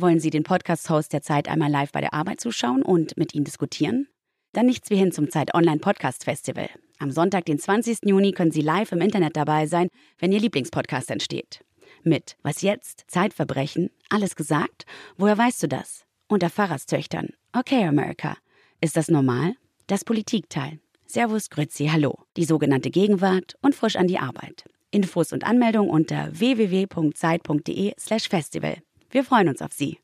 Wollen Sie den Podcast-Host der Zeit einmal live bei der Arbeit zuschauen und mit ihm diskutieren? Dann nichts wie hin zum Zeit Online Podcast Festival. Am Sonntag, den 20. Juni, können Sie live im Internet dabei sein, wenn Ihr Lieblingspodcast entsteht. Mit Was jetzt? Zeitverbrechen? Alles gesagt? Woher weißt du das? Unter Pfarrerstöchtern. Okay, America. Ist das normal? Das Politikteil. Servus, Grüezi, Hallo. Die sogenannte Gegenwart und frisch an die Arbeit. Infos und Anmeldung unter www.zeit.de/slash festival. Wir freuen uns auf Sie.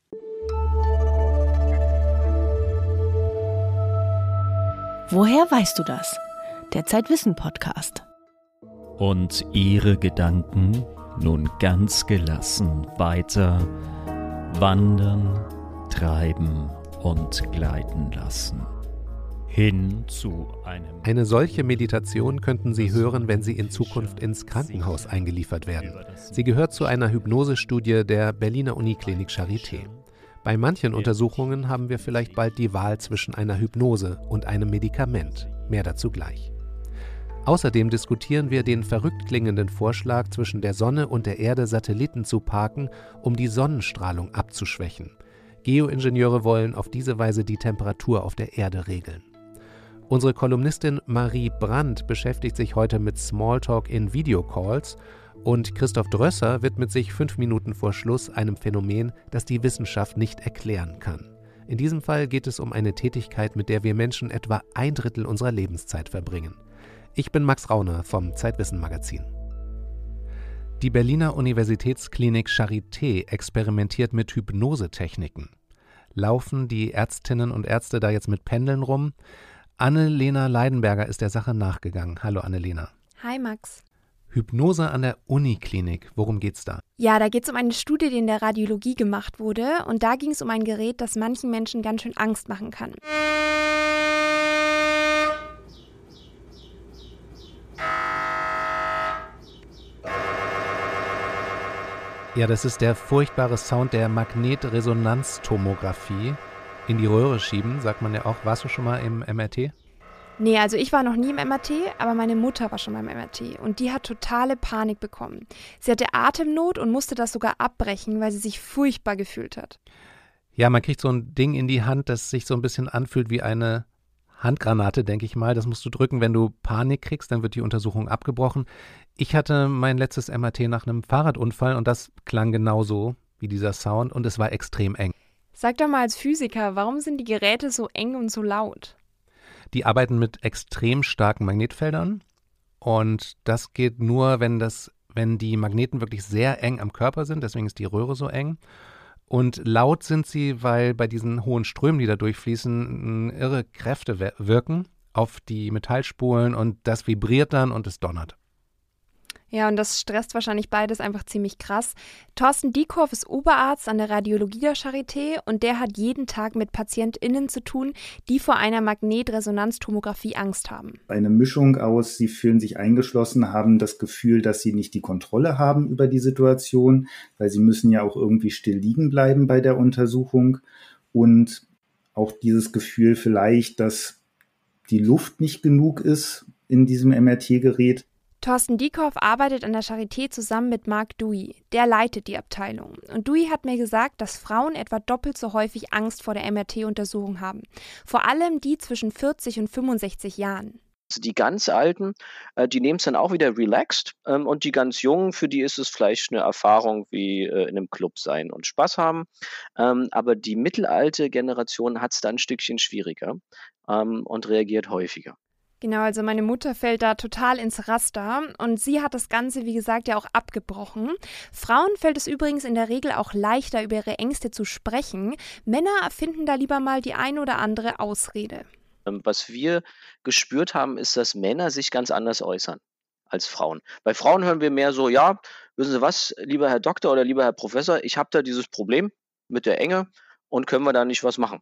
Woher weißt du das? Der Zeitwissen Podcast. Und ihre Gedanken nun ganz gelassen weiter wandern, treiben und gleiten lassen. Hin zu einem. Eine solche Meditation könnten Sie hören, wenn Sie in Zukunft ins Krankenhaus eingeliefert werden. Sie gehört zu einer Hypnosestudie der Berliner Uniklinik Charité. Bei manchen Untersuchungen haben wir vielleicht bald die Wahl zwischen einer Hypnose und einem Medikament. Mehr dazu gleich. Außerdem diskutieren wir den verrückt klingenden Vorschlag, zwischen der Sonne und der Erde Satelliten zu parken, um die Sonnenstrahlung abzuschwächen. Geoingenieure wollen auf diese Weise die Temperatur auf der Erde regeln. Unsere Kolumnistin Marie Brandt beschäftigt sich heute mit Smalltalk in Videocalls und Christoph Drösser widmet sich fünf Minuten vor Schluss einem Phänomen, das die Wissenschaft nicht erklären kann. In diesem Fall geht es um eine Tätigkeit, mit der wir Menschen etwa ein Drittel unserer Lebenszeit verbringen. Ich bin Max Rauner vom Zeitwissen Magazin. Die Berliner Universitätsklinik Charité experimentiert mit Hypnosetechniken. Laufen die Ärztinnen und Ärzte da jetzt mit Pendeln rum? Annelena Leidenberger ist der Sache nachgegangen. Hallo Annelena. Hi Max. Hypnose an der Uniklinik. Worum geht's da? Ja, da geht es um eine Studie, die in der Radiologie gemacht wurde. Und da ging es um ein Gerät, das manchen Menschen ganz schön Angst machen kann. Ja, das ist der furchtbare Sound der Magnetresonanztomographie. In die Röhre schieben, sagt man ja auch. Warst du schon mal im MRT? Nee, also ich war noch nie im MRT, aber meine Mutter war schon mal im MRT und die hat totale Panik bekommen. Sie hatte Atemnot und musste das sogar abbrechen, weil sie sich furchtbar gefühlt hat. Ja, man kriegt so ein Ding in die Hand, das sich so ein bisschen anfühlt wie eine Handgranate, denke ich mal. Das musst du drücken, wenn du Panik kriegst, dann wird die Untersuchung abgebrochen. Ich hatte mein letztes MRT nach einem Fahrradunfall und das klang genauso wie dieser Sound und es war extrem eng. Sag doch mal als Physiker, warum sind die Geräte so eng und so laut? Die arbeiten mit extrem starken Magnetfeldern und das geht nur, wenn das wenn die Magneten wirklich sehr eng am Körper sind, deswegen ist die Röhre so eng. Und laut sind sie, weil bei diesen hohen Strömen, die da durchfließen, irre Kräfte wirken auf die Metallspulen und das vibriert dann und es donnert. Ja, und das stresst wahrscheinlich beides einfach ziemlich krass. Thorsten Diekorf ist Oberarzt an der Radiologie der Charité und der hat jeden Tag mit PatientInnen zu tun, die vor einer Magnetresonanztomographie Angst haben. Eine Mischung aus, sie fühlen sich eingeschlossen, haben das Gefühl, dass sie nicht die Kontrolle haben über die Situation, weil sie müssen ja auch irgendwie still liegen bleiben bei der Untersuchung und auch dieses Gefühl vielleicht, dass die Luft nicht genug ist in diesem MRT-Gerät. Thorsten Diekoff arbeitet an der Charité zusammen mit Marc Dewey. Der leitet die Abteilung. Und Dewey hat mir gesagt, dass Frauen etwa doppelt so häufig Angst vor der MRT-Untersuchung haben. Vor allem die zwischen 40 und 65 Jahren. Also die ganz Alten, äh, die nehmen es dann auch wieder relaxed ähm, und die ganz Jungen, für die ist es vielleicht eine Erfahrung wie äh, in einem Club sein und Spaß haben. Ähm, aber die mittelalte Generation hat es dann ein Stückchen schwieriger ähm, und reagiert häufiger. Genau, also meine Mutter fällt da total ins Raster und sie hat das Ganze, wie gesagt, ja auch abgebrochen. Frauen fällt es übrigens in der Regel auch leichter, über ihre Ängste zu sprechen. Männer finden da lieber mal die ein oder andere Ausrede. Ähm, was wir gespürt haben, ist, dass Männer sich ganz anders äußern als Frauen. Bei Frauen hören wir mehr so, ja, wissen Sie was, lieber Herr Doktor oder lieber Herr Professor, ich habe da dieses Problem mit der Enge und können wir da nicht was machen.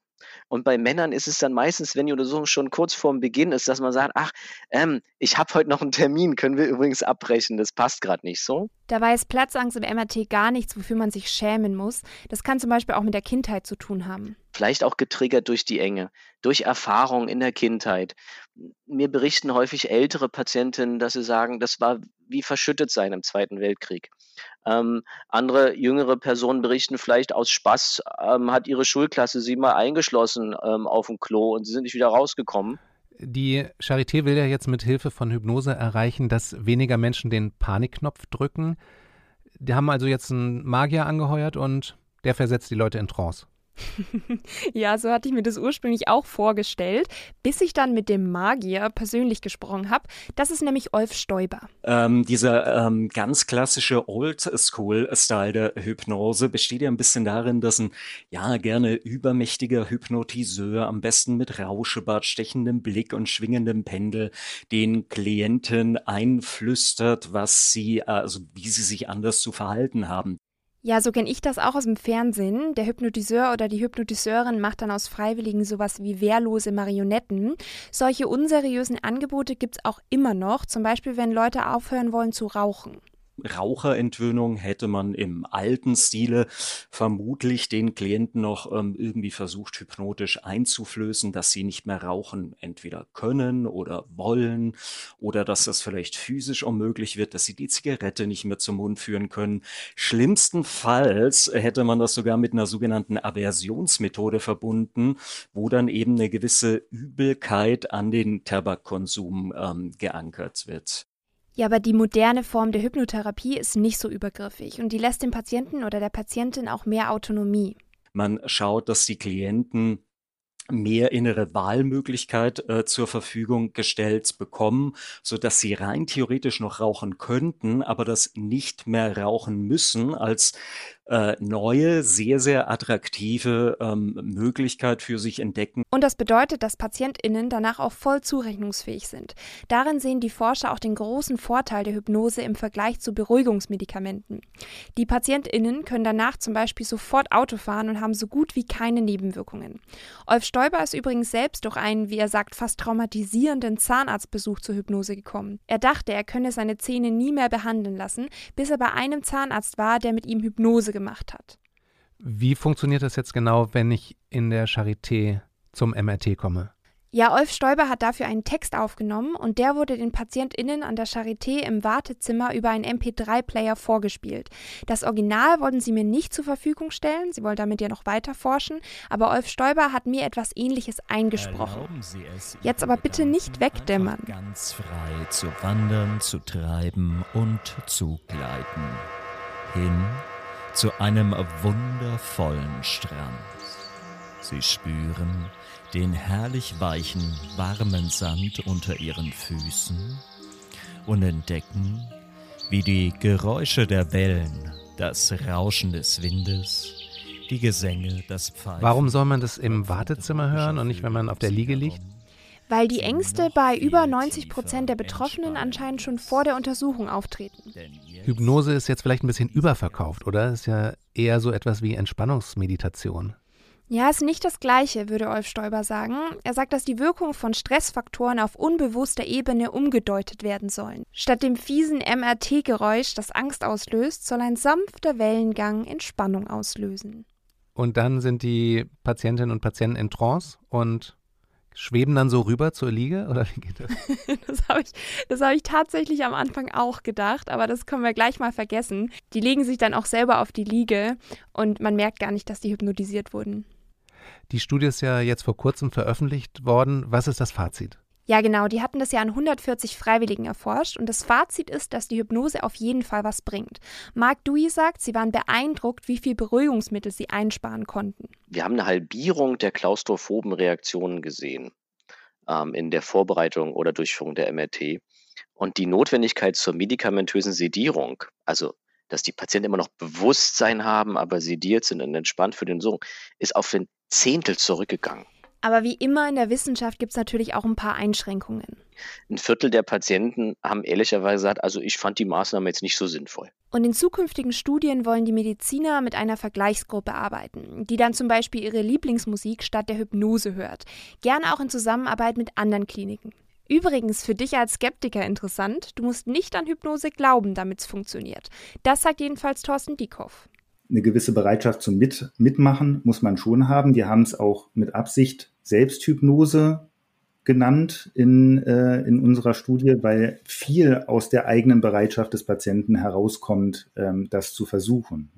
Und bei Männern ist es dann meistens, wenn die Untersuchung schon kurz vorm Beginn ist, dass man sagt, ach, ähm, ich habe heute noch einen Termin, können wir übrigens abbrechen, das passt gerade nicht so. Dabei ist Platzangst im MRT gar nichts, wofür man sich schämen muss. Das kann zum Beispiel auch mit der Kindheit zu tun haben. vielleicht auch getriggert durch die Enge, durch Erfahrung in der Kindheit. Mir berichten häufig ältere Patientinnen, dass sie sagen, das war wie verschüttet sein im Zweiten Weltkrieg. Ähm, andere jüngere Personen berichten vielleicht aus Spaß, ähm, hat ihre Schulklasse sie mal eingeschlossen ähm, auf dem Klo und sie sind nicht wieder rausgekommen. Die Charité will ja jetzt mit Hilfe von Hypnose erreichen, dass weniger Menschen den Panikknopf drücken. Die haben also jetzt einen Magier angeheuert und der versetzt die Leute in Trance. ja, so hatte ich mir das ursprünglich auch vorgestellt, bis ich dann mit dem Magier persönlich gesprochen habe. Das ist nämlich Olf Stoiber. Ähm, dieser ähm, ganz klassische Old-School-Style der Hypnose besteht ja ein bisschen darin, dass ein ja gerne übermächtiger Hypnotiseur, am besten mit Rauschebart, stechendem Blick und schwingendem Pendel, den Klienten einflüstert, was sie, also wie sie sich anders zu verhalten haben. Ja, so kenne ich das auch aus dem Fernsehen. Der Hypnotiseur oder die Hypnotiseurin macht dann aus Freiwilligen sowas wie wehrlose Marionetten. Solche unseriösen Angebote gibt es auch immer noch, zum Beispiel wenn Leute aufhören wollen zu rauchen. Raucherentwöhnung hätte man im alten Stile vermutlich den Klienten noch ähm, irgendwie versucht, hypnotisch einzuflößen, dass sie nicht mehr rauchen entweder können oder wollen oder dass das vielleicht physisch unmöglich wird, dass sie die Zigarette nicht mehr zum Mund führen können. Schlimmstenfalls hätte man das sogar mit einer sogenannten Aversionsmethode verbunden, wo dann eben eine gewisse Übelkeit an den Tabakkonsum ähm, geankert wird. Ja, aber die moderne Form der Hypnotherapie ist nicht so übergriffig und die lässt dem Patienten oder der Patientin auch mehr Autonomie. Man schaut, dass die Klienten mehr innere Wahlmöglichkeit äh, zur Verfügung gestellt bekommen, so dass sie rein theoretisch noch rauchen könnten, aber das nicht mehr rauchen müssen als äh, neue, sehr, sehr attraktive ähm, Möglichkeit für sich entdecken. Und das bedeutet, dass PatientInnen danach auch voll zurechnungsfähig sind. Darin sehen die Forscher auch den großen Vorteil der Hypnose im Vergleich zu Beruhigungsmedikamenten. Die PatientInnen können danach zum Beispiel sofort Auto fahren und haben so gut wie keine Nebenwirkungen. Olf Stoiber ist übrigens selbst durch einen, wie er sagt, fast traumatisierenden Zahnarztbesuch zur Hypnose gekommen. Er dachte, er könne seine Zähne nie mehr behandeln lassen, bis er bei einem Zahnarzt war, der mit ihm Hypnose gemacht hat. Wie funktioniert das jetzt genau, wenn ich in der Charité zum MRT komme? Ja, Olf Stoiber hat dafür einen Text aufgenommen und der wurde den PatientInnen an der Charité im Wartezimmer über einen MP3-Player vorgespielt. Das Original wollten sie mir nicht zur Verfügung stellen, sie wollen damit ja noch weiter forschen, aber Olf Stoiber hat mir etwas ähnliches eingesprochen. Jetzt aber bitte nicht wegdämmern. Ganz frei zu wandern, zu treiben und zu gleiten. Hin zu einem wundervollen Strand. Sie spüren den herrlich weichen, warmen Sand unter ihren Füßen und entdecken, wie die Geräusche der Wellen, das Rauschen des Windes, die Gesänge, das Pfeifen. Warum soll man das im Wartezimmer hören und nicht, wenn man auf der Liege liegt? Weil die Ängste bei über 90 Prozent der Betroffenen anscheinend schon vor der Untersuchung auftreten. Hypnose ist jetzt vielleicht ein bisschen überverkauft, oder? Ist ja eher so etwas wie Entspannungsmeditation. Ja, ist nicht das Gleiche, würde Olf Stoiber sagen. Er sagt, dass die Wirkung von Stressfaktoren auf unbewusster Ebene umgedeutet werden sollen. Statt dem fiesen MRT-Geräusch, das Angst auslöst, soll ein sanfter Wellengang Entspannung auslösen. Und dann sind die Patientinnen und Patienten in Trance und schweben dann so rüber zur Liege oder wie geht das? das habe ich, hab ich tatsächlich am Anfang auch gedacht, aber das können wir gleich mal vergessen. Die legen sich dann auch selber auf die Liege und man merkt gar nicht, dass die hypnotisiert wurden. Die Studie ist ja jetzt vor kurzem veröffentlicht worden. Was ist das Fazit? Ja, genau. Die hatten das ja an 140 Freiwilligen erforscht und das Fazit ist, dass die Hypnose auf jeden Fall was bringt. Mark Dewey sagt, sie waren beeindruckt, wie viel Beruhigungsmittel sie einsparen konnten. Wir haben eine Halbierung der klaustrophoben Reaktionen gesehen ähm, in der Vorbereitung oder Durchführung der MRT. Und die Notwendigkeit zur medikamentösen Sedierung, also dass die Patienten immer noch Bewusstsein haben, aber sediert sind und entspannt für den Sohn, ist auf ein Zehntel zurückgegangen. Aber wie immer in der Wissenschaft gibt es natürlich auch ein paar Einschränkungen. Ein Viertel der Patienten haben ehrlicherweise gesagt, also ich fand die Maßnahme jetzt nicht so sinnvoll. Und in zukünftigen Studien wollen die Mediziner mit einer Vergleichsgruppe arbeiten, die dann zum Beispiel ihre Lieblingsmusik statt der Hypnose hört. Gerne auch in Zusammenarbeit mit anderen Kliniken. Übrigens für dich als Skeptiker interessant, du musst nicht an Hypnose glauben, damit es funktioniert. Das sagt jedenfalls Thorsten Dieckhoff eine gewisse Bereitschaft zum Mit Mitmachen muss man schon haben. Wir haben es auch mit Absicht Selbsthypnose genannt in, äh, in unserer Studie, weil viel aus der eigenen Bereitschaft des Patienten herauskommt, ähm, das zu versuchen.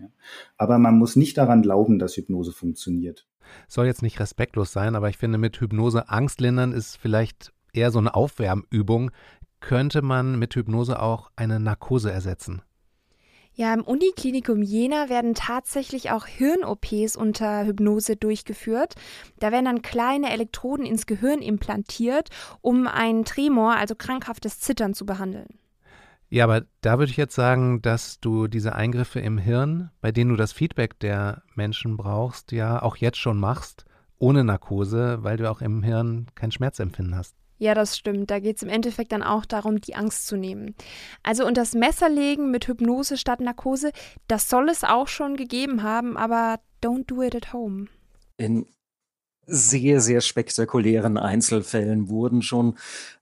Aber man muss nicht daran glauben, dass Hypnose funktioniert. Soll jetzt nicht respektlos sein, aber ich finde, mit Hypnose Angst lindern ist vielleicht eher so eine Aufwärmübung. Könnte man mit Hypnose auch eine Narkose ersetzen? Ja, im Uniklinikum Jena werden tatsächlich auch Hirn-OPs unter Hypnose durchgeführt. Da werden dann kleine Elektroden ins Gehirn implantiert, um einen Tremor, also krankhaftes Zittern, zu behandeln. Ja, aber da würde ich jetzt sagen, dass du diese Eingriffe im Hirn, bei denen du das Feedback der Menschen brauchst, ja auch jetzt schon machst, ohne Narkose, weil du auch im Hirn kein Schmerzempfinden hast. Ja, das stimmt. Da geht es im Endeffekt dann auch darum, die Angst zu nehmen. Also und das Messerlegen mit Hypnose statt Narkose, das soll es auch schon gegeben haben, aber don't do it at home. In sehr, sehr spektakulären Einzelfällen wurden schon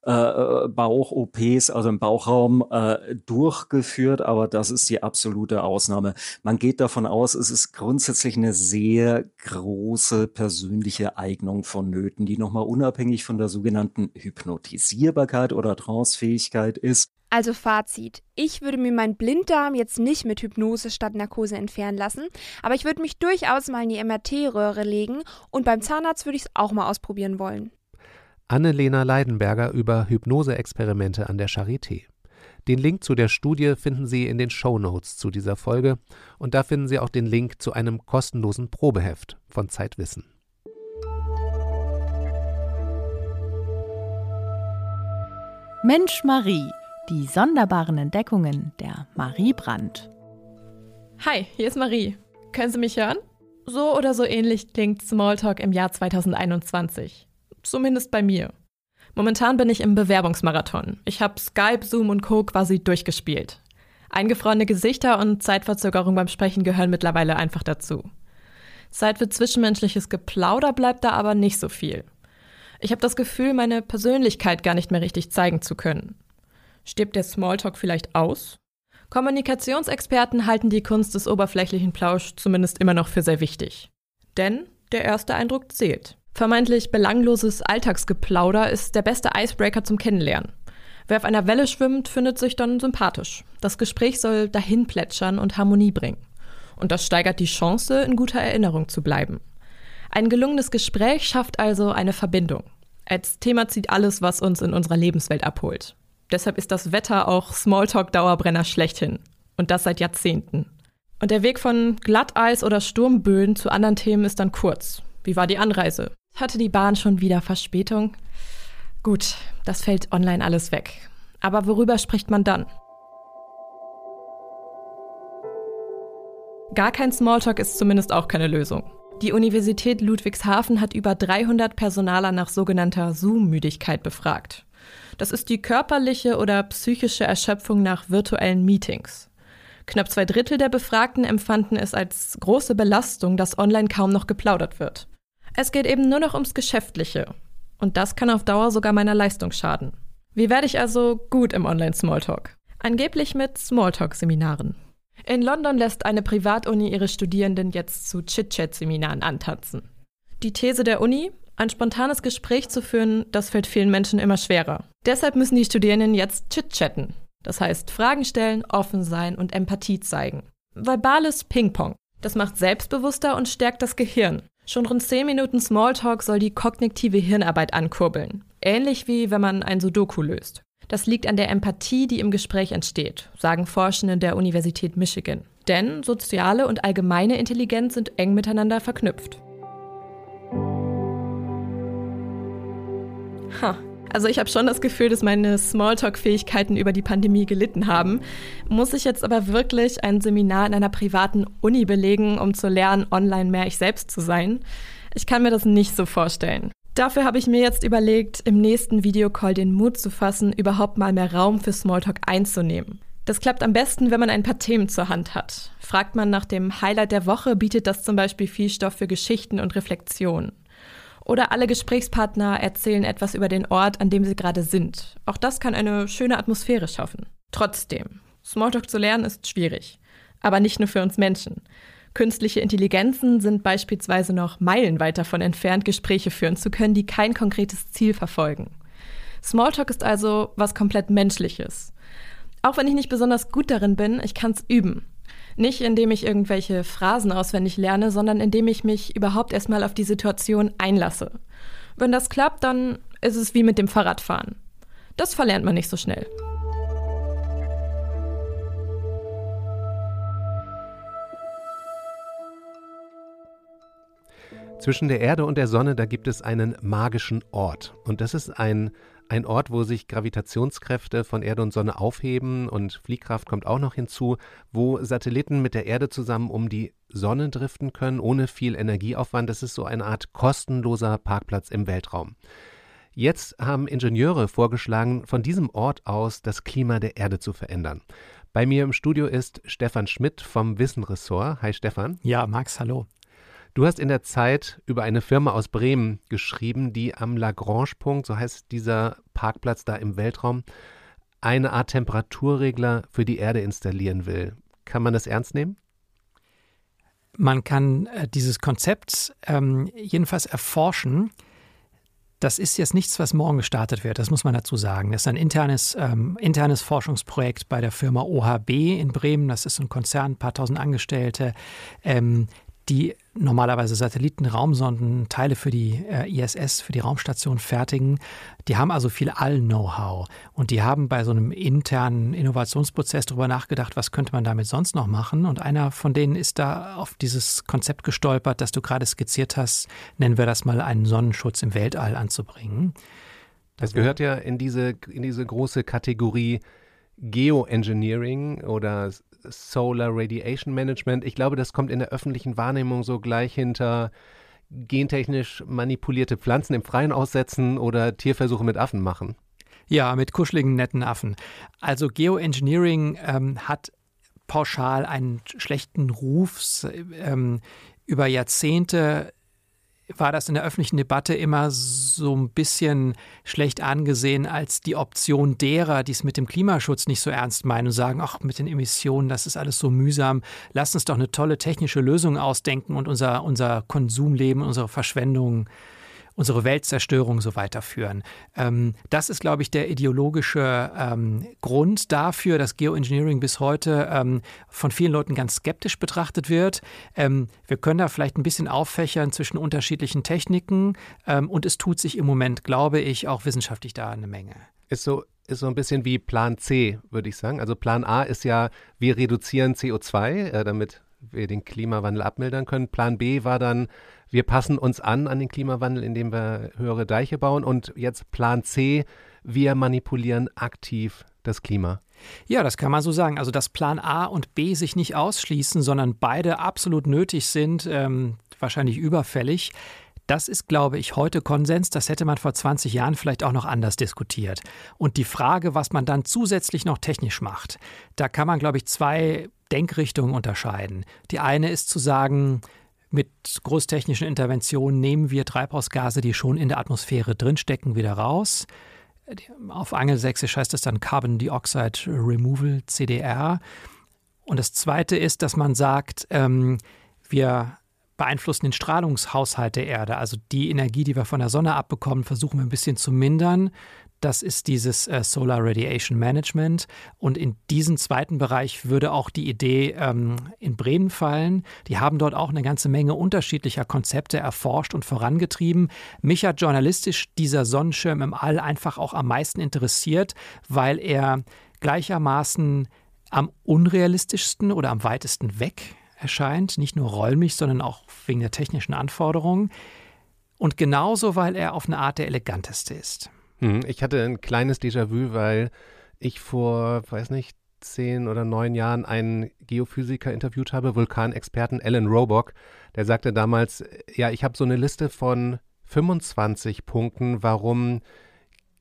äh, äh Bauch-OPs, also im Bauchraum, äh, durchgeführt, aber das ist die absolute Ausnahme. Man geht davon aus, es ist grundsätzlich eine sehr große persönliche Eignung vonnöten, die nochmal unabhängig von der sogenannten Hypnotisierbarkeit oder Transfähigkeit ist. Also Fazit. Ich würde mir meinen Blinddarm jetzt nicht mit Hypnose statt Narkose entfernen lassen, aber ich würde mich durchaus mal in die MRT-Röhre legen und beim Zahnarzt würde ich es auch mal ausprobieren wollen. Annelena Leidenberger über Hypnose-Experimente an der Charité. Den Link zu der Studie finden Sie in den Show Notes zu dieser Folge und da finden Sie auch den Link zu einem kostenlosen Probeheft von Zeitwissen. Mensch Marie die sonderbaren Entdeckungen der Marie Brandt. Hi, hier ist Marie. Können Sie mich hören? So oder so ähnlich klingt Smalltalk im Jahr 2021. Zumindest bei mir. Momentan bin ich im Bewerbungsmarathon. Ich habe Skype, Zoom und Co. quasi durchgespielt. Eingefrorene Gesichter und Zeitverzögerung beim Sprechen gehören mittlerweile einfach dazu. Zeit für zwischenmenschliches Geplauder bleibt da aber nicht so viel. Ich habe das Gefühl, meine Persönlichkeit gar nicht mehr richtig zeigen zu können. Stirbt der Smalltalk vielleicht aus? Kommunikationsexperten halten die Kunst des oberflächlichen Plausch zumindest immer noch für sehr wichtig. Denn der erste Eindruck zählt. Vermeintlich belangloses Alltagsgeplauder ist der beste Icebreaker zum Kennenlernen. Wer auf einer Welle schwimmt, findet sich dann sympathisch. Das Gespräch soll dahin plätschern und Harmonie bringen. Und das steigert die Chance, in guter Erinnerung zu bleiben. Ein gelungenes Gespräch schafft also eine Verbindung. Als Thema zieht alles, was uns in unserer Lebenswelt abholt. Deshalb ist das Wetter auch Smalltalk-Dauerbrenner schlechthin. Und das seit Jahrzehnten. Und der Weg von Glatteis oder Sturmböen zu anderen Themen ist dann kurz. Wie war die Anreise? Hatte die Bahn schon wieder Verspätung? Gut, das fällt online alles weg. Aber worüber spricht man dann? Gar kein Smalltalk ist zumindest auch keine Lösung. Die Universität Ludwigshafen hat über 300 Personaler nach sogenannter Zoom-Müdigkeit befragt. Das ist die körperliche oder psychische Erschöpfung nach virtuellen Meetings. Knapp zwei Drittel der Befragten empfanden es als große Belastung, dass online kaum noch geplaudert wird. Es geht eben nur noch ums Geschäftliche. Und das kann auf Dauer sogar meiner Leistung schaden. Wie werde ich also gut im Online-Smalltalk? Angeblich mit Smalltalk-Seminaren. In London lässt eine Privatuni ihre Studierenden jetzt zu Chit-Chat-Seminaren antanzen. Die These der Uni, ein spontanes Gespräch zu führen, das fällt vielen Menschen immer schwerer. Deshalb müssen die Studierenden jetzt chit-chatten. Das heißt, Fragen stellen, offen sein und Empathie zeigen. Verbales Ping-Pong. Das macht selbstbewusster und stärkt das Gehirn. Schon rund 10 Minuten Smalltalk soll die kognitive Hirnarbeit ankurbeln. Ähnlich wie wenn man ein Sudoku löst. Das liegt an der Empathie, die im Gespräch entsteht, sagen Forschende der Universität Michigan. Denn soziale und allgemeine Intelligenz sind eng miteinander verknüpft. Ha. Also ich habe schon das Gefühl, dass meine Smalltalk-Fähigkeiten über die Pandemie gelitten haben. Muss ich jetzt aber wirklich ein Seminar in einer privaten Uni belegen, um zu lernen, online mehr ich selbst zu sein? Ich kann mir das nicht so vorstellen. Dafür habe ich mir jetzt überlegt, im nächsten Videocall den Mut zu fassen, überhaupt mal mehr Raum für Smalltalk einzunehmen. Das klappt am besten, wenn man ein paar Themen zur Hand hat. Fragt man nach dem Highlight der Woche, bietet das zum Beispiel viel Stoff für Geschichten und Reflexionen. Oder alle Gesprächspartner erzählen etwas über den Ort, an dem sie gerade sind. Auch das kann eine schöne Atmosphäre schaffen. Trotzdem, Smalltalk zu lernen ist schwierig. Aber nicht nur für uns Menschen. Künstliche Intelligenzen sind beispielsweise noch meilenweit davon entfernt, Gespräche führen zu können, die kein konkretes Ziel verfolgen. Smalltalk ist also was komplett Menschliches. Auch wenn ich nicht besonders gut darin bin, ich kann es üben. Nicht indem ich irgendwelche Phrasen auswendig lerne, sondern indem ich mich überhaupt erstmal auf die Situation einlasse. Wenn das klappt, dann ist es wie mit dem Fahrradfahren. Das verlernt man nicht so schnell. Zwischen der Erde und der Sonne, da gibt es einen magischen Ort. Und das ist ein, ein Ort, wo sich Gravitationskräfte von Erde und Sonne aufheben und Fliehkraft kommt auch noch hinzu, wo Satelliten mit der Erde zusammen um die Sonne driften können, ohne viel Energieaufwand. Das ist so eine Art kostenloser Parkplatz im Weltraum. Jetzt haben Ingenieure vorgeschlagen, von diesem Ort aus das Klima der Erde zu verändern. Bei mir im Studio ist Stefan Schmidt vom Wissenressort. Hi Stefan. Ja, Max, hallo. Du hast in der Zeit über eine Firma aus Bremen geschrieben, die am Lagrange-Punkt, so heißt dieser Parkplatz da im Weltraum, eine Art Temperaturregler für die Erde installieren will. Kann man das ernst nehmen? Man kann äh, dieses Konzept ähm, jedenfalls erforschen. Das ist jetzt nichts, was morgen gestartet wird, das muss man dazu sagen. Das ist ein internes, ähm, internes Forschungsprojekt bei der Firma OHB in Bremen. Das ist ein Konzern, ein paar tausend Angestellte. Ähm, die normalerweise Satelliten, Raumsonden, Teile für die äh, ISS, für die Raumstation fertigen. Die haben also viel All-Know-how und die haben bei so einem internen Innovationsprozess darüber nachgedacht, was könnte man damit sonst noch machen. Und einer von denen ist da auf dieses Konzept gestolpert, das du gerade skizziert hast, nennen wir das mal einen Sonnenschutz im Weltall anzubringen. Das gehört ja in diese, in diese große Kategorie Geoengineering oder Solar Radiation Management. Ich glaube, das kommt in der öffentlichen Wahrnehmung so gleich hinter gentechnisch manipulierte Pflanzen im Freien aussetzen oder Tierversuche mit Affen machen. Ja, mit kuscheligen, netten Affen. Also Geoengineering ähm, hat pauschal einen schlechten Ruf. Ähm, über Jahrzehnte war das in der öffentlichen Debatte immer so ein bisschen schlecht angesehen als die Option derer, die es mit dem Klimaschutz nicht so ernst meinen und sagen, ach, mit den Emissionen, das ist alles so mühsam. Lass uns doch eine tolle technische Lösung ausdenken und unser, unser Konsumleben, unsere Verschwendung unsere Weltzerstörung so weiterführen. Ähm, das ist, glaube ich, der ideologische ähm, Grund dafür, dass Geoengineering bis heute ähm, von vielen Leuten ganz skeptisch betrachtet wird. Ähm, wir können da vielleicht ein bisschen auffächern zwischen unterschiedlichen Techniken ähm, und es tut sich im Moment, glaube ich, auch wissenschaftlich da eine Menge. Ist so, ist so ein bisschen wie Plan C, würde ich sagen. Also Plan A ist ja, wir reduzieren CO2, äh, damit wir den Klimawandel abmildern können. Plan B war dann, wir passen uns an an den Klimawandel, indem wir höhere Deiche bauen. Und jetzt Plan C, wir manipulieren aktiv das Klima. Ja, das kann man so sagen. Also, dass Plan A und B sich nicht ausschließen, sondern beide absolut nötig sind, ähm, wahrscheinlich überfällig. Das ist, glaube ich, heute Konsens. Das hätte man vor 20 Jahren vielleicht auch noch anders diskutiert. Und die Frage, was man dann zusätzlich noch technisch macht, da kann man, glaube ich, zwei Denkrichtungen unterscheiden. Die eine ist zu sagen, mit großtechnischen Interventionen nehmen wir Treibhausgase, die schon in der Atmosphäre drinstecken, wieder raus. Auf Angelsächsisch heißt das dann Carbon Dioxide Removal, CDR. Und das Zweite ist, dass man sagt, ähm, wir beeinflussen den Strahlungshaushalt der Erde. Also die Energie, die wir von der Sonne abbekommen, versuchen wir ein bisschen zu mindern. Das ist dieses äh, Solar Radiation Management. Und in diesen zweiten Bereich würde auch die Idee ähm, in Bremen fallen. Die haben dort auch eine ganze Menge unterschiedlicher Konzepte erforscht und vorangetrieben. Mich hat journalistisch dieser Sonnenschirm im All einfach auch am meisten interessiert, weil er gleichermaßen am unrealistischsten oder am weitesten weg erscheint, nicht nur räumlich, sondern auch wegen der technischen Anforderungen. Und genauso, weil er auf eine Art der eleganteste ist. Hm, ich hatte ein kleines Déjà-vu, weil ich vor, weiß nicht, zehn oder neun Jahren einen Geophysiker interviewt habe, Vulkanexperten Alan Robock. Der sagte damals, ja, ich habe so eine Liste von 25 Punkten, warum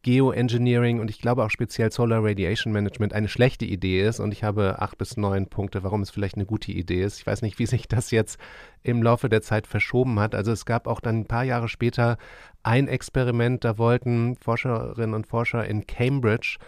Geoengineering und ich glaube auch speziell Solar Radiation Management eine schlechte Idee ist. Und ich habe acht bis neun Punkte, warum es vielleicht eine gute Idee ist. Ich weiß nicht, wie sich das jetzt im Laufe der Zeit verschoben hat. Also es gab auch dann ein paar Jahre später ein Experiment, da wollten Forscherinnen und Forscher in Cambridge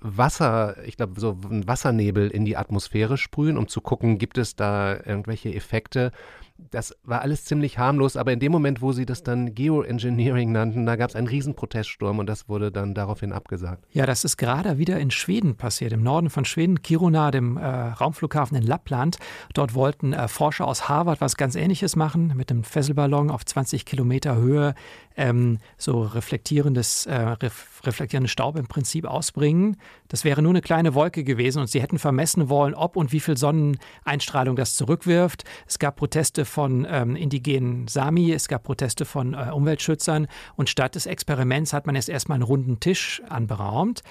Wasser, ich glaube, so einen Wassernebel in die Atmosphäre sprühen, um zu gucken, gibt es da irgendwelche Effekte. Das war alles ziemlich harmlos, aber in dem Moment, wo sie das dann Geoengineering nannten, da gab es einen riesen Proteststurm und das wurde dann daraufhin abgesagt. Ja, das ist gerade wieder in Schweden passiert, im Norden von Schweden, Kiruna, dem äh, Raumflughafen in Lappland. Dort wollten äh, Forscher aus Harvard was ganz Ähnliches machen, mit einem Fesselballon auf 20 Kilometer Höhe ähm, so reflektierendes, äh, ref reflektierenden Staub im Prinzip ausbringen. Das wäre nur eine kleine Wolke gewesen und sie hätten vermessen wollen, ob und wie viel Sonneneinstrahlung das zurückwirft. Es gab Proteste von ähm, indigenen Sami, es gab Proteste von äh, Umweltschützern und statt des Experiments hat man jetzt erstmal einen runden Tisch anberaumt.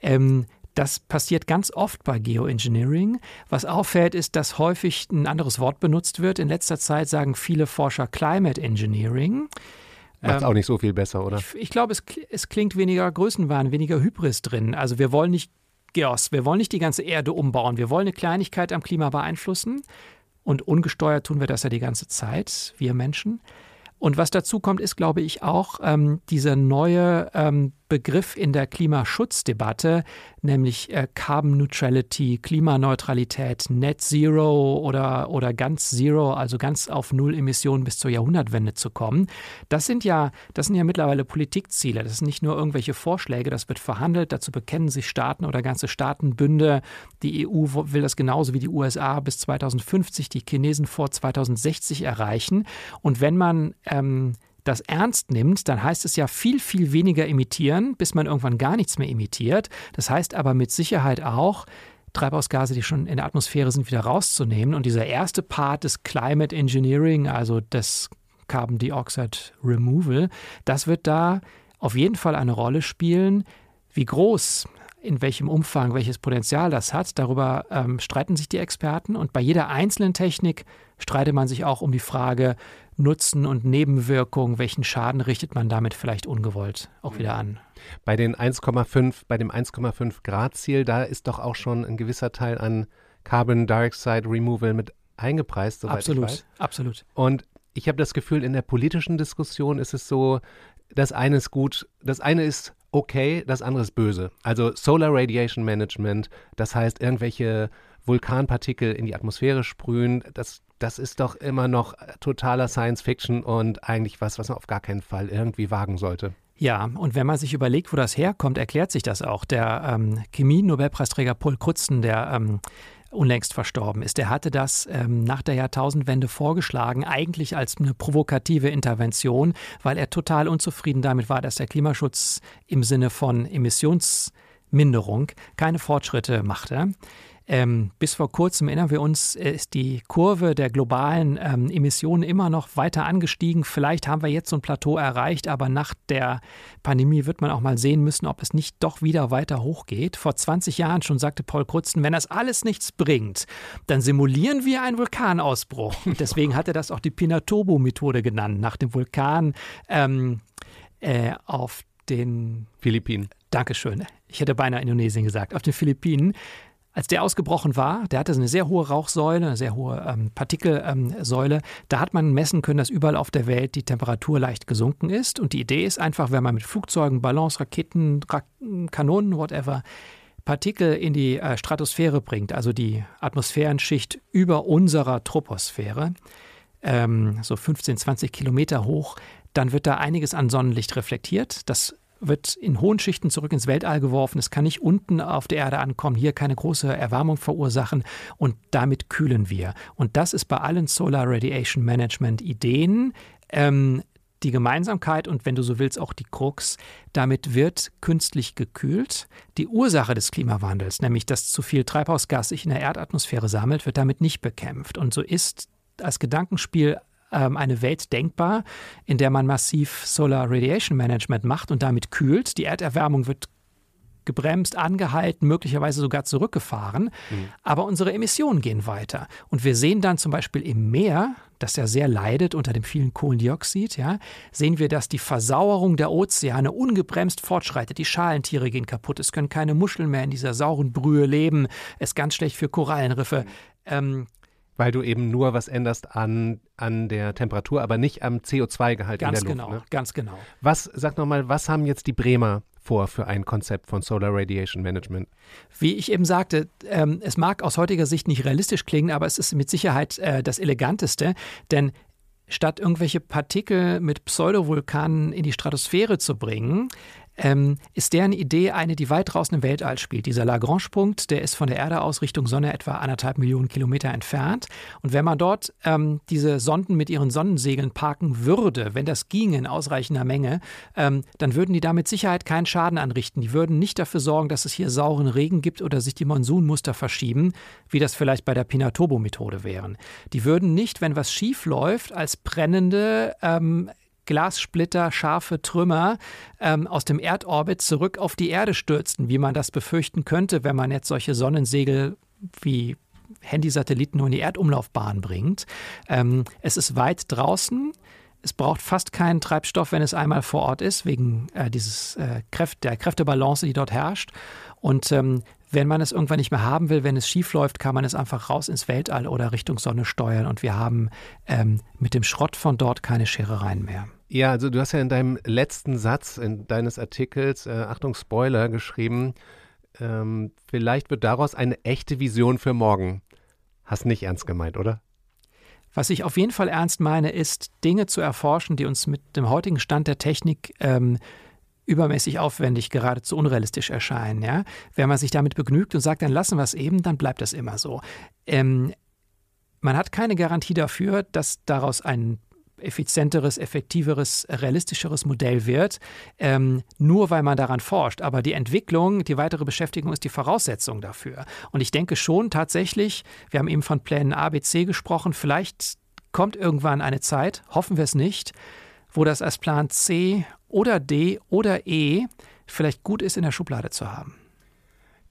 Ähm, das passiert ganz oft bei Geoengineering. Was auffällt, ist, dass häufig ein anderes Wort benutzt wird. In letzter Zeit sagen viele Forscher Climate Engineering. Macht ähm, auch nicht so viel besser, oder? Ich, ich glaube, es, es klingt weniger Größenwahn, weniger Hybris drin. Also wir wollen nicht Geos, wir wollen nicht die ganze Erde umbauen. Wir wollen eine Kleinigkeit am Klima beeinflussen. Und ungesteuert tun wir das ja die ganze Zeit, wir Menschen. Und was dazu kommt, ist, glaube ich, auch ähm, dieser neue ähm, Begriff in der Klimaschutzdebatte, nämlich äh, Carbon Neutrality, Klimaneutralität, Net Zero oder, oder ganz Zero, also ganz auf Null Emissionen bis zur Jahrhundertwende zu kommen. Das sind ja, das sind ja mittlerweile Politikziele. Das sind nicht nur irgendwelche Vorschläge, das wird verhandelt. Dazu bekennen sich Staaten oder ganze Staatenbünde. Die EU will das genauso wie die USA bis 2050, die Chinesen vor 2060 erreichen. Und wenn man ähm, das ernst nimmt, dann heißt es ja viel, viel weniger imitieren, bis man irgendwann gar nichts mehr imitiert. Das heißt aber mit Sicherheit auch, Treibhausgase, die schon in der Atmosphäre sind, wieder rauszunehmen. Und dieser erste Part des Climate Engineering, also des Carbon Dioxide Removal, das wird da auf jeden Fall eine Rolle spielen. Wie groß, in welchem Umfang, welches Potenzial das hat, darüber ähm, streiten sich die Experten. Und bei jeder einzelnen Technik streitet man sich auch um die Frage, Nutzen und Nebenwirkung, welchen Schaden richtet man damit vielleicht ungewollt auch wieder an? Bei den 1,5, bei dem 1,5 Grad Ziel, da ist doch auch schon ein gewisser Teil an Carbon Dioxide Removal mit eingepreist, soweit absolut, ich weiß. Absolut. Und ich habe das Gefühl, in der politischen Diskussion ist es so, das eine ist gut, das eine ist okay, das andere ist böse. Also Solar Radiation Management, das heißt irgendwelche Vulkanpartikel in die Atmosphäre sprühen, das das ist doch immer noch totaler Science Fiction und eigentlich was, was man auf gar keinen Fall irgendwie wagen sollte. Ja, und wenn man sich überlegt, wo das herkommt, erklärt sich das auch. Der ähm, Chemie-Nobelpreisträger Paul Krutzen, der ähm, unlängst verstorben ist, der hatte das ähm, nach der Jahrtausendwende vorgeschlagen, eigentlich als eine provokative Intervention, weil er total unzufrieden damit war, dass der Klimaschutz im Sinne von Emissionsminderung keine Fortschritte machte. Ähm, bis vor kurzem erinnern wir uns, äh, ist die Kurve der globalen ähm, Emissionen immer noch weiter angestiegen. Vielleicht haben wir jetzt so ein Plateau erreicht, aber nach der Pandemie wird man auch mal sehen müssen, ob es nicht doch wieder weiter hochgeht. Vor 20 Jahren schon sagte Paul Krutzen, wenn das alles nichts bringt, dann simulieren wir einen Vulkanausbruch. deswegen hat er das auch die Pinatubo-Methode genannt, nach dem Vulkan ähm, äh, auf den Philippinen. Dankeschön. Ich hätte beinahe Indonesien gesagt. Auf den Philippinen als der ausgebrochen war, der hatte eine sehr hohe Rauchsäule, eine sehr hohe ähm, Partikelsäule, ähm, da hat man messen können, dass überall auf der Welt die Temperatur leicht gesunken ist. Und die Idee ist einfach, wenn man mit Flugzeugen, Ballons, Raketen, Rak Kanonen, whatever, Partikel in die äh, Stratosphäre bringt, also die Atmosphärenschicht über unserer Troposphäre, ähm, so 15, 20 Kilometer hoch, dann wird da einiges an Sonnenlicht reflektiert. Das wird in hohen Schichten zurück ins Weltall geworfen. Es kann nicht unten auf der Erde ankommen, hier keine große Erwärmung verursachen und damit kühlen wir. Und das ist bei allen Solar Radiation Management Ideen ähm, die Gemeinsamkeit und wenn du so willst auch die Krux, damit wird künstlich gekühlt. Die Ursache des Klimawandels, nämlich dass zu viel Treibhausgas sich in der Erdatmosphäre sammelt, wird damit nicht bekämpft. Und so ist als Gedankenspiel ähm, eine Welt denkbar, in der man massiv Solar Radiation Management macht und damit kühlt. Die Erderwärmung wird gebremst, angehalten, möglicherweise sogar zurückgefahren. Mhm. Aber unsere Emissionen gehen weiter. Und wir sehen dann zum Beispiel im Meer, das ja sehr leidet unter dem vielen Kohlendioxid, ja, sehen wir, dass die Versauerung der Ozeane ungebremst fortschreitet. Die Schalentiere gehen kaputt. Es können keine Muscheln mehr in dieser sauren Brühe leben. Es ist ganz schlecht für Korallenriffe. Mhm. Ähm, weil du eben nur was änderst an, an der Temperatur, aber nicht am CO2-Gehalt in der genau, Luft. Ne? Ganz genau. Was, sag nochmal, was haben jetzt die Bremer vor für ein Konzept von Solar Radiation Management? Wie ich eben sagte, ähm, es mag aus heutiger Sicht nicht realistisch klingen, aber es ist mit Sicherheit äh, das Eleganteste, denn statt irgendwelche Partikel mit Pseudovulkanen in die Stratosphäre zu bringen, ähm, ist deren Idee eine, die weit draußen im Weltall spielt. Dieser Lagrange-Punkt, der ist von der Erde aus Richtung Sonne etwa anderthalb Millionen Kilometer entfernt. Und wenn man dort ähm, diese Sonden mit ihren Sonnensegeln parken würde, wenn das ginge in ausreichender Menge, ähm, dann würden die da mit Sicherheit keinen Schaden anrichten. Die würden nicht dafür sorgen, dass es hier sauren Regen gibt oder sich die Monsunmuster verschieben, wie das vielleicht bei der Pinatobo-Methode wären. Die würden nicht, wenn was schief läuft, als brennende ähm, Glassplitter, scharfe Trümmer ähm, aus dem Erdorbit zurück auf die Erde stürzten, wie man das befürchten könnte, wenn man jetzt solche Sonnensegel wie Handysatelliten nur in die Erdumlaufbahn bringt. Ähm, es ist weit draußen. Es braucht fast keinen Treibstoff, wenn es einmal vor Ort ist, wegen äh, dieses äh, Kräft der Kräftebalance, die dort herrscht. Und ähm, wenn man es irgendwann nicht mehr haben will, wenn es schief läuft, kann man es einfach raus ins Weltall oder Richtung Sonne steuern und wir haben ähm, mit dem Schrott von dort keine Scherereien mehr. Ja, also du hast ja in deinem letzten Satz in deines Artikels, äh, Achtung Spoiler, geschrieben, ähm, vielleicht wird daraus eine echte Vision für morgen. Hast nicht ernst gemeint, oder? Was ich auf jeden Fall ernst meine, ist, Dinge zu erforschen, die uns mit dem heutigen Stand der Technik ähm, übermäßig aufwendig, geradezu unrealistisch erscheinen. Ja? Wenn man sich damit begnügt und sagt, dann lassen wir es eben, dann bleibt das immer so. Ähm, man hat keine Garantie dafür, dass daraus ein effizienteres, effektiveres, realistischeres Modell wird, ähm, nur weil man daran forscht. Aber die Entwicklung, die weitere Beschäftigung ist die Voraussetzung dafür. Und ich denke schon tatsächlich, wir haben eben von Plänen A, B, C gesprochen, vielleicht kommt irgendwann eine Zeit, hoffen wir es nicht, wo das als Plan C oder D oder E vielleicht gut ist in der Schublade zu haben.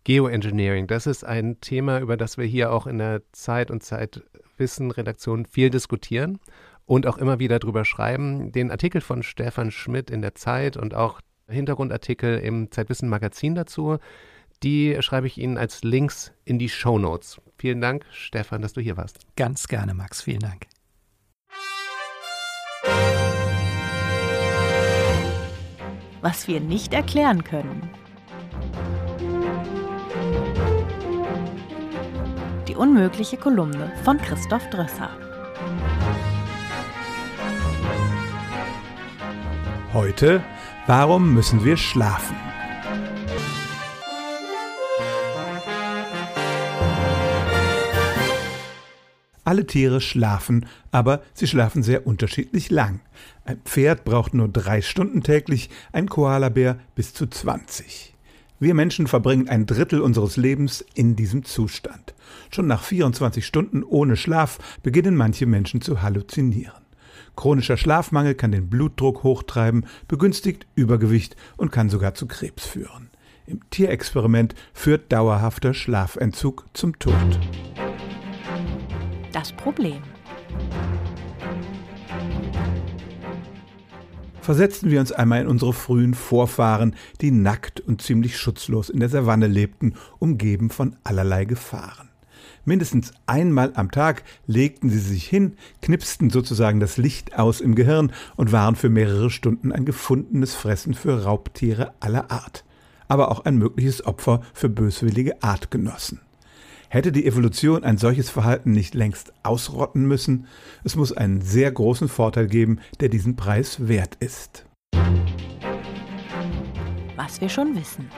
Geoengineering, das ist ein Thema, über das wir hier auch in der Zeit und Zeitwissen Redaktion viel diskutieren und auch immer wieder drüber schreiben. Den Artikel von Stefan Schmidt in der Zeit und auch Hintergrundartikel im Zeitwissen Magazin dazu, die schreibe ich Ihnen als Links in die Show Notes. Vielen Dank, Stefan, dass du hier warst. Ganz gerne, Max. Vielen Dank. Was wir nicht erklären können. Die unmögliche Kolumne von Christoph Drösser. Heute, warum müssen wir schlafen? Alle Tiere schlafen, aber sie schlafen sehr unterschiedlich lang. Ein Pferd braucht nur drei Stunden täglich, ein Koalabär bis zu 20. Wir Menschen verbringen ein Drittel unseres Lebens in diesem Zustand. Schon nach 24 Stunden ohne Schlaf beginnen manche Menschen zu halluzinieren. Chronischer Schlafmangel kann den Blutdruck hochtreiben, begünstigt Übergewicht und kann sogar zu Krebs führen. Im Tierexperiment führt dauerhafter Schlafentzug zum Tod das Problem. Versetzen wir uns einmal in unsere frühen Vorfahren, die nackt und ziemlich schutzlos in der Savanne lebten, umgeben von allerlei Gefahren. Mindestens einmal am Tag legten sie sich hin, knipsten sozusagen das Licht aus im Gehirn und waren für mehrere Stunden ein gefundenes Fressen für Raubtiere aller Art, aber auch ein mögliches Opfer für böswillige Artgenossen. Hätte die Evolution ein solches Verhalten nicht längst ausrotten müssen? Es muss einen sehr großen Vorteil geben, der diesen Preis wert ist. Was wir schon wissen.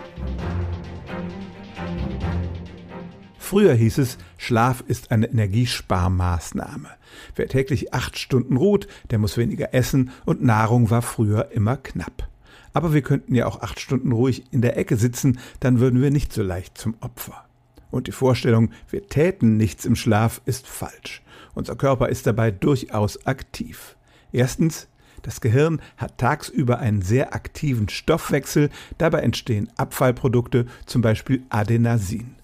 Früher hieß es, Schlaf ist eine Energiesparmaßnahme. Wer täglich acht Stunden ruht, der muss weniger essen und Nahrung war früher immer knapp. Aber wir könnten ja auch acht Stunden ruhig in der Ecke sitzen, dann würden wir nicht so leicht zum Opfer. Und die Vorstellung, wir täten nichts im Schlaf, ist falsch. Unser Körper ist dabei durchaus aktiv. Erstens, das Gehirn hat tagsüber einen sehr aktiven Stoffwechsel, dabei entstehen Abfallprodukte, zum Beispiel Adenasin.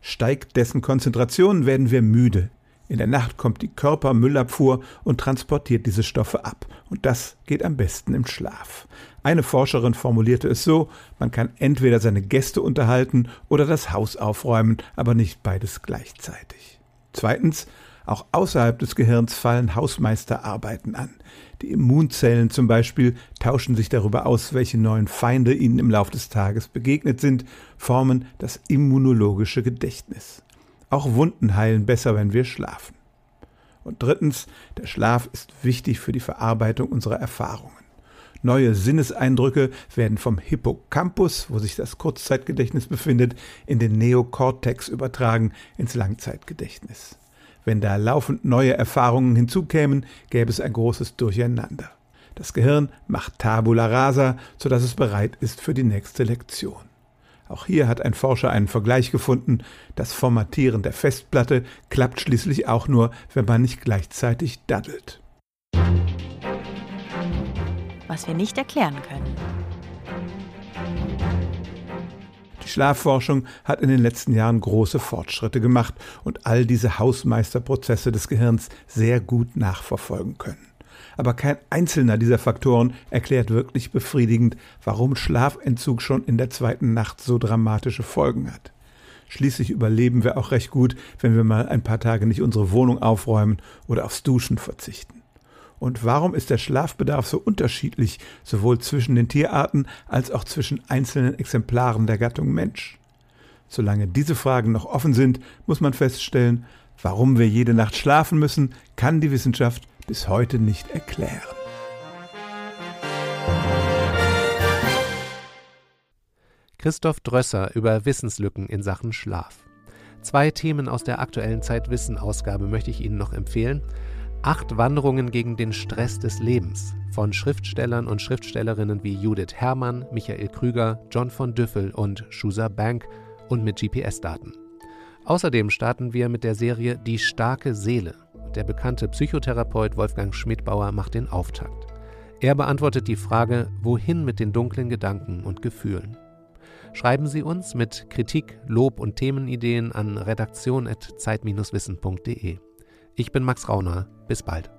Steigt dessen Konzentration, werden wir müde. In der Nacht kommt die Körpermüllabfuhr und transportiert diese Stoffe ab. Und das geht am besten im Schlaf. Eine Forscherin formulierte es so, man kann entweder seine Gäste unterhalten oder das Haus aufräumen, aber nicht beides gleichzeitig. Zweitens, Auch außerhalb des Gehirns fallen Hausmeisterarbeiten an. Die Immunzellen zum Beispiel tauschen sich darüber aus, welche neuen Feinde ihnen im Laufe des Tages begegnet sind, formen das immunologische Gedächtnis. Auch Wunden heilen besser, wenn wir schlafen. Und drittens, der Schlaf ist wichtig für die Verarbeitung unserer Erfahrungen. Neue Sinneseindrücke werden vom Hippocampus, wo sich das Kurzzeitgedächtnis befindet, in den Neokortex übertragen, ins Langzeitgedächtnis. Wenn da laufend neue Erfahrungen hinzukämen, gäbe es ein großes Durcheinander. Das Gehirn macht Tabula rasa, sodass es bereit ist für die nächste Lektion. Auch hier hat ein Forscher einen Vergleich gefunden. Das Formatieren der Festplatte klappt schließlich auch nur, wenn man nicht gleichzeitig daddelt. Was wir nicht erklären können. Die Schlafforschung hat in den letzten Jahren große Fortschritte gemacht und all diese Hausmeisterprozesse des Gehirns sehr gut nachverfolgen können aber kein einzelner dieser Faktoren erklärt wirklich befriedigend, warum Schlafentzug schon in der zweiten Nacht so dramatische Folgen hat. Schließlich überleben wir auch recht gut, wenn wir mal ein paar Tage nicht unsere Wohnung aufräumen oder aufs Duschen verzichten. Und warum ist der Schlafbedarf so unterschiedlich, sowohl zwischen den Tierarten als auch zwischen einzelnen Exemplaren der Gattung Mensch? Solange diese Fragen noch offen sind, muss man feststellen, warum wir jede Nacht schlafen müssen, kann die Wissenschaft bis heute nicht erklären. Christoph Drösser über Wissenslücken in Sachen Schlaf. Zwei Themen aus der aktuellen Zeitwissen-Ausgabe möchte ich Ihnen noch empfehlen. Acht Wanderungen gegen den Stress des Lebens von Schriftstellern und Schriftstellerinnen wie Judith Herrmann, Michael Krüger, John von Düffel und Shusa Bank und mit GPS-Daten. Außerdem starten wir mit der Serie Die starke Seele der bekannte Psychotherapeut Wolfgang Schmidbauer macht den Auftakt. Er beantwortet die Frage, wohin mit den dunklen Gedanken und Gefühlen. Schreiben Sie uns mit Kritik, Lob und Themenideen an redaktion.zeit-wissen.de. Ich bin Max Rauner. Bis bald.